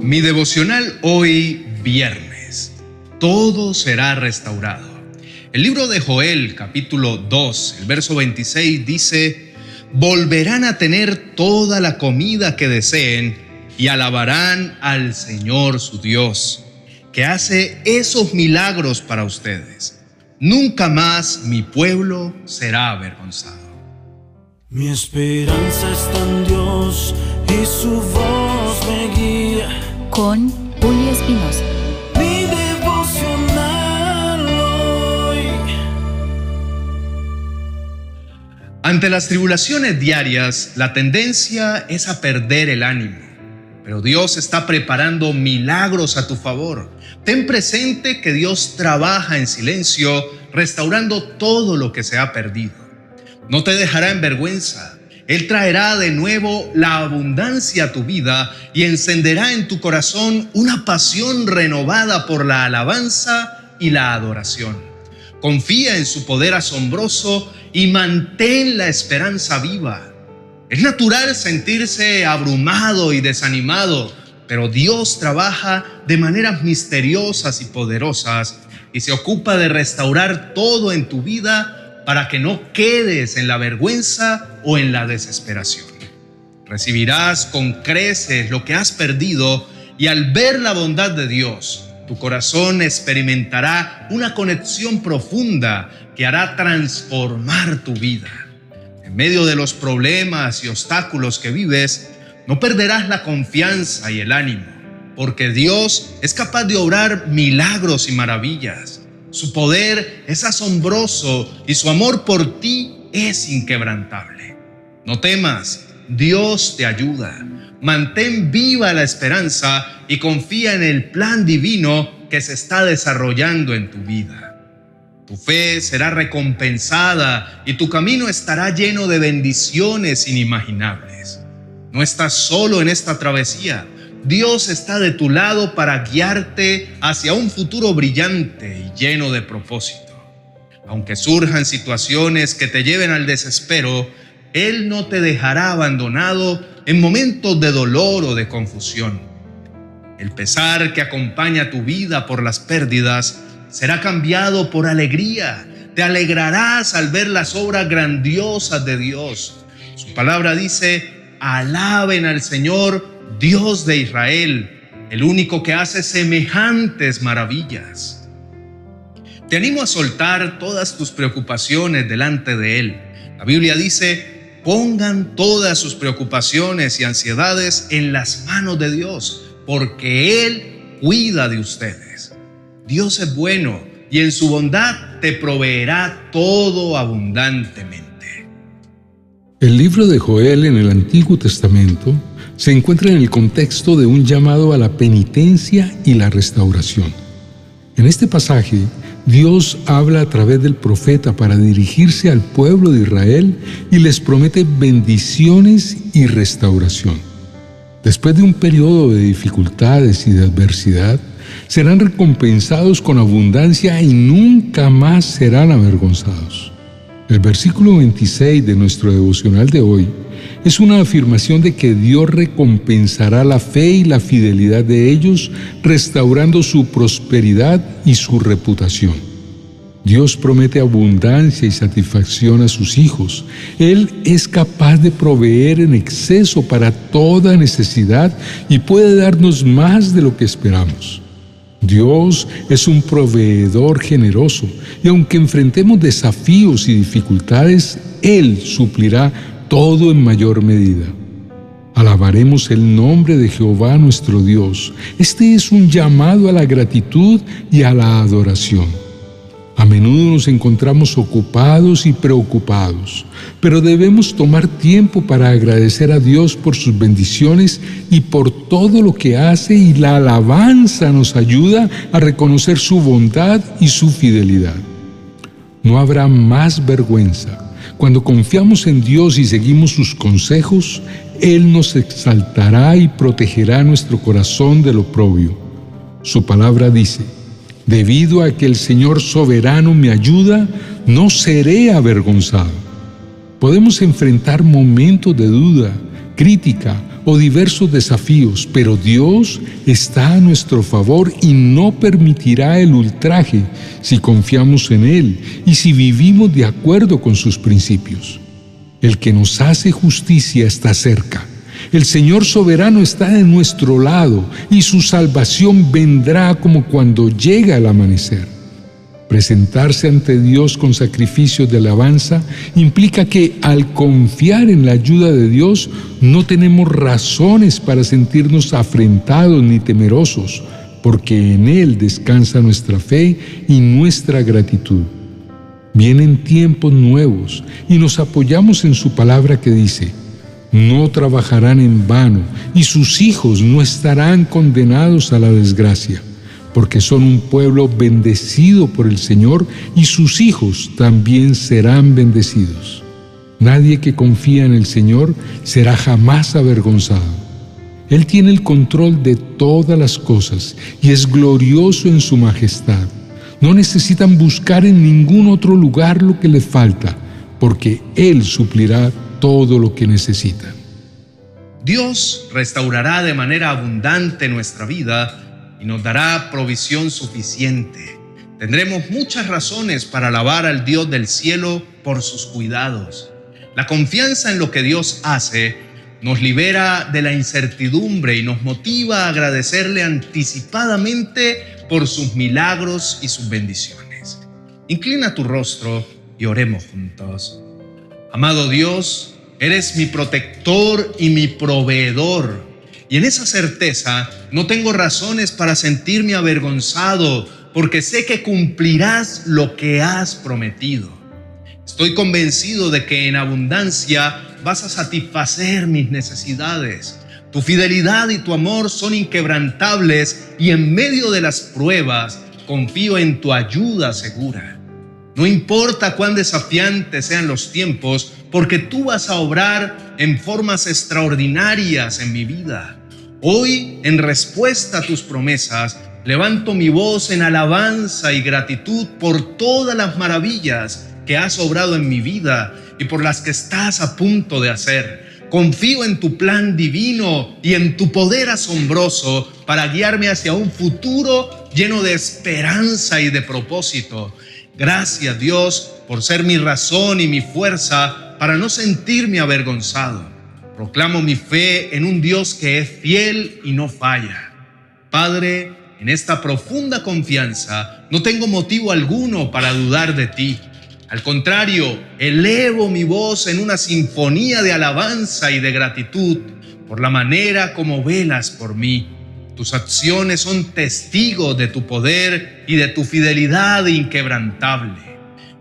Mi devocional hoy viernes. Todo será restaurado. El libro de Joel capítulo 2, el verso 26 dice, volverán a tener toda la comida que deseen y alabarán al Señor su Dios, que hace esos milagros para ustedes. Nunca más mi pueblo será avergonzado. Mi esperanza está en Dios y su voz me guía. Con Julio Espinosa. Mi devocional hoy. Ante las tribulaciones diarias, la tendencia es a perder el ánimo. Pero Dios está preparando milagros a tu favor. Ten presente que Dios trabaja en silencio, restaurando todo lo que se ha perdido. No te dejará en vergüenza. Él traerá de nuevo la abundancia a tu vida y encenderá en tu corazón una pasión renovada por la alabanza y la adoración. Confía en su poder asombroso y mantén la esperanza viva. Es natural sentirse abrumado y desanimado, pero Dios trabaja de maneras misteriosas y poderosas y se ocupa de restaurar todo en tu vida para que no quedes en la vergüenza o en la desesperación. Recibirás con creces lo que has perdido y al ver la bondad de Dios, tu corazón experimentará una conexión profunda que hará transformar tu vida. En medio de los problemas y obstáculos que vives, no perderás la confianza y el ánimo, porque Dios es capaz de obrar milagros y maravillas. Su poder es asombroso y su amor por ti es inquebrantable. No temas, Dios te ayuda. Mantén viva la esperanza y confía en el plan divino que se está desarrollando en tu vida. Tu fe será recompensada y tu camino estará lleno de bendiciones inimaginables. No estás solo en esta travesía Dios está de tu lado para guiarte hacia un futuro brillante y lleno de propósito. Aunque surjan situaciones que te lleven al desespero, Él no te dejará abandonado en momentos de dolor o de confusión. El pesar que acompaña tu vida por las pérdidas será cambiado por alegría. Te alegrarás al ver las obras grandiosas de Dios. Su palabra dice, alaben al Señor Dios de Israel, el único que hace semejantes maravillas. Te animo a soltar todas tus preocupaciones delante de Él. La Biblia dice, pongan todas sus preocupaciones y ansiedades en las manos de Dios, porque Él cuida de ustedes. Dios es bueno y en su bondad te proveerá todo abundantemente. El libro de Joel en el Antiguo Testamento se encuentra en el contexto de un llamado a la penitencia y la restauración. En este pasaje, Dios habla a través del profeta para dirigirse al pueblo de Israel y les promete bendiciones y restauración. Después de un periodo de dificultades y de adversidad, serán recompensados con abundancia y nunca más serán avergonzados. El versículo 26 de nuestro devocional de hoy es una afirmación de que Dios recompensará la fe y la fidelidad de ellos, restaurando su prosperidad y su reputación. Dios promete abundancia y satisfacción a sus hijos. Él es capaz de proveer en exceso para toda necesidad y puede darnos más de lo que esperamos. Dios es un proveedor generoso y aunque enfrentemos desafíos y dificultades, Él suplirá todo en mayor medida. Alabaremos el nombre de Jehová nuestro Dios. Este es un llamado a la gratitud y a la adoración. A menudo nos encontramos ocupados y preocupados, pero debemos tomar tiempo para agradecer a Dios por sus bendiciones y por todo lo que hace y la alabanza nos ayuda a reconocer su bondad y su fidelidad. No habrá más vergüenza cuando confiamos en Dios y seguimos sus consejos, Él nos exaltará y protegerá nuestro corazón del oprobio. Su palabra dice, debido a que el Señor soberano me ayuda, no seré avergonzado. Podemos enfrentar momentos de duda, crítica o diversos desafíos, pero Dios está a nuestro favor y no permitirá el ultraje si confiamos en Él y si vivimos de acuerdo con sus principios. El que nos hace justicia está cerca. El Señor soberano está de nuestro lado y su salvación vendrá como cuando llega el amanecer. Presentarse ante Dios con sacrificios de alabanza implica que al confiar en la ayuda de Dios no tenemos razones para sentirnos afrentados ni temerosos, porque en Él descansa nuestra fe y nuestra gratitud. Vienen tiempos nuevos y nos apoyamos en su palabra que dice, no trabajarán en vano y sus hijos no estarán condenados a la desgracia porque son un pueblo bendecido por el Señor y sus hijos también serán bendecidos. Nadie que confía en el Señor será jamás avergonzado. Él tiene el control de todas las cosas y es glorioso en su majestad. No necesitan buscar en ningún otro lugar lo que les falta, porque Él suplirá todo lo que necesitan. Dios restaurará de manera abundante nuestra vida y nos dará provisión suficiente. Tendremos muchas razones para alabar al Dios del cielo por sus cuidados. La confianza en lo que Dios hace nos libera de la incertidumbre y nos motiva a agradecerle anticipadamente por sus milagros y sus bendiciones. Inclina tu rostro y oremos juntos. Amado Dios, eres mi protector y mi proveedor. Y en esa certeza no tengo razones para sentirme avergonzado, porque sé que cumplirás lo que has prometido. Estoy convencido de que en abundancia vas a satisfacer mis necesidades. Tu fidelidad y tu amor son inquebrantables y en medio de las pruebas confío en tu ayuda segura. No importa cuán desafiantes sean los tiempos, porque tú vas a obrar en formas extraordinarias en mi vida. Hoy, en respuesta a tus promesas, levanto mi voz en alabanza y gratitud por todas las maravillas que has obrado en mi vida y por las que estás a punto de hacer. Confío en tu plan divino y en tu poder asombroso para guiarme hacia un futuro lleno de esperanza y de propósito. Gracias Dios por ser mi razón y mi fuerza para no sentirme avergonzado. Proclamo mi fe en un Dios que es fiel y no falla. Padre, en esta profunda confianza no tengo motivo alguno para dudar de ti. Al contrario, elevo mi voz en una sinfonía de alabanza y de gratitud por la manera como velas por mí. Tus acciones son testigos de tu poder y de tu fidelidad inquebrantable.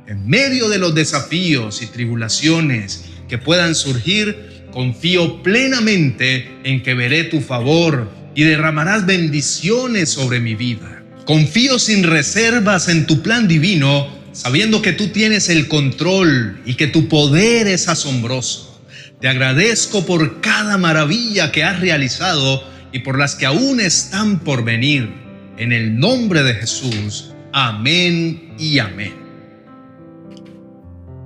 En medio de los desafíos y tribulaciones que puedan surgir, Confío plenamente en que veré tu favor y derramarás bendiciones sobre mi vida. Confío sin reservas en tu plan divino, sabiendo que tú tienes el control y que tu poder es asombroso. Te agradezco por cada maravilla que has realizado y por las que aún están por venir. En el nombre de Jesús. Amén y amén.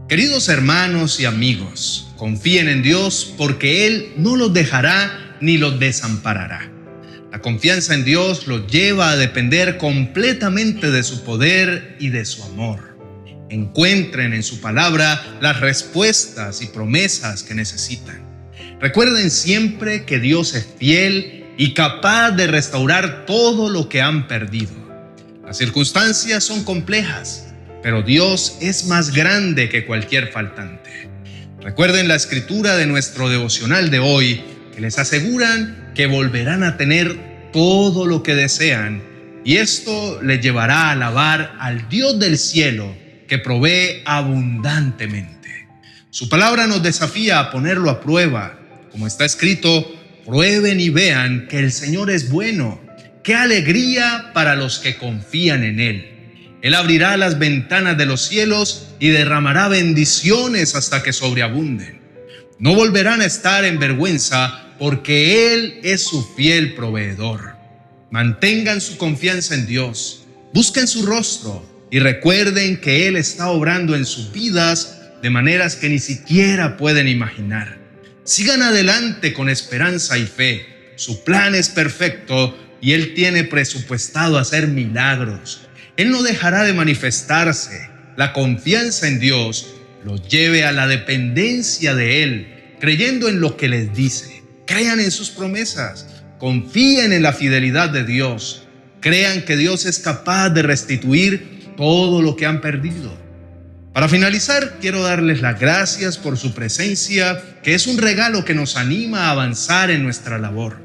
Queridos hermanos y amigos, Confíen en Dios porque Él no los dejará ni los desamparará. La confianza en Dios los lleva a depender completamente de su poder y de su amor. Encuentren en su palabra las respuestas y promesas que necesitan. Recuerden siempre que Dios es fiel y capaz de restaurar todo lo que han perdido. Las circunstancias son complejas, pero Dios es más grande que cualquier faltante. Recuerden la escritura de nuestro devocional de hoy, que les aseguran que volverán a tener todo lo que desean y esto les llevará a alabar al Dios del cielo que provee abundantemente. Su palabra nos desafía a ponerlo a prueba. Como está escrito, prueben y vean que el Señor es bueno. Qué alegría para los que confían en Él. Él abrirá las ventanas de los cielos y derramará bendiciones hasta que sobreabunden. No volverán a estar en vergüenza porque Él es su fiel proveedor. Mantengan su confianza en Dios, busquen su rostro y recuerden que Él está obrando en sus vidas de maneras que ni siquiera pueden imaginar. Sigan adelante con esperanza y fe. Su plan es perfecto y Él tiene presupuestado hacer milagros. Él no dejará de manifestarse. La confianza en Dios los lleve a la dependencia de Él, creyendo en lo que les dice. Crean en sus promesas. Confíen en la fidelidad de Dios. Crean que Dios es capaz de restituir todo lo que han perdido. Para finalizar, quiero darles las gracias por su presencia, que es un regalo que nos anima a avanzar en nuestra labor.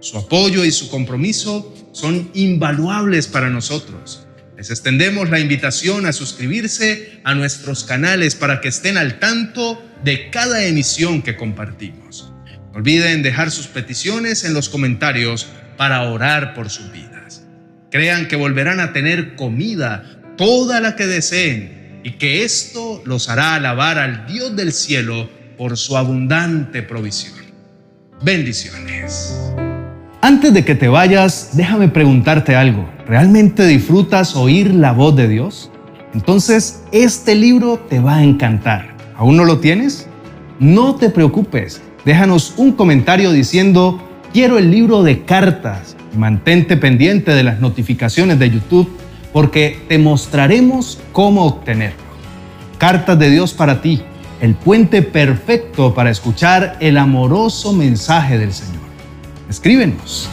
Su apoyo y su compromiso son invaluables para nosotros. Les extendemos la invitación a suscribirse a nuestros canales para que estén al tanto de cada emisión que compartimos. No olviden dejar sus peticiones en los comentarios para orar por sus vidas. Crean que volverán a tener comida, toda la que deseen y que esto los hará alabar al Dios del cielo por su abundante provisión. Bendiciones. Antes de que te vayas, déjame preguntarte algo. ¿Realmente disfrutas oír la voz de Dios? Entonces, este libro te va a encantar. ¿Aún no lo tienes? No te preocupes. Déjanos un comentario diciendo, quiero el libro de cartas. Mantente pendiente de las notificaciones de YouTube porque te mostraremos cómo obtenerlo. Cartas de Dios para ti, el puente perfecto para escuchar el amoroso mensaje del Señor. Escríbenos.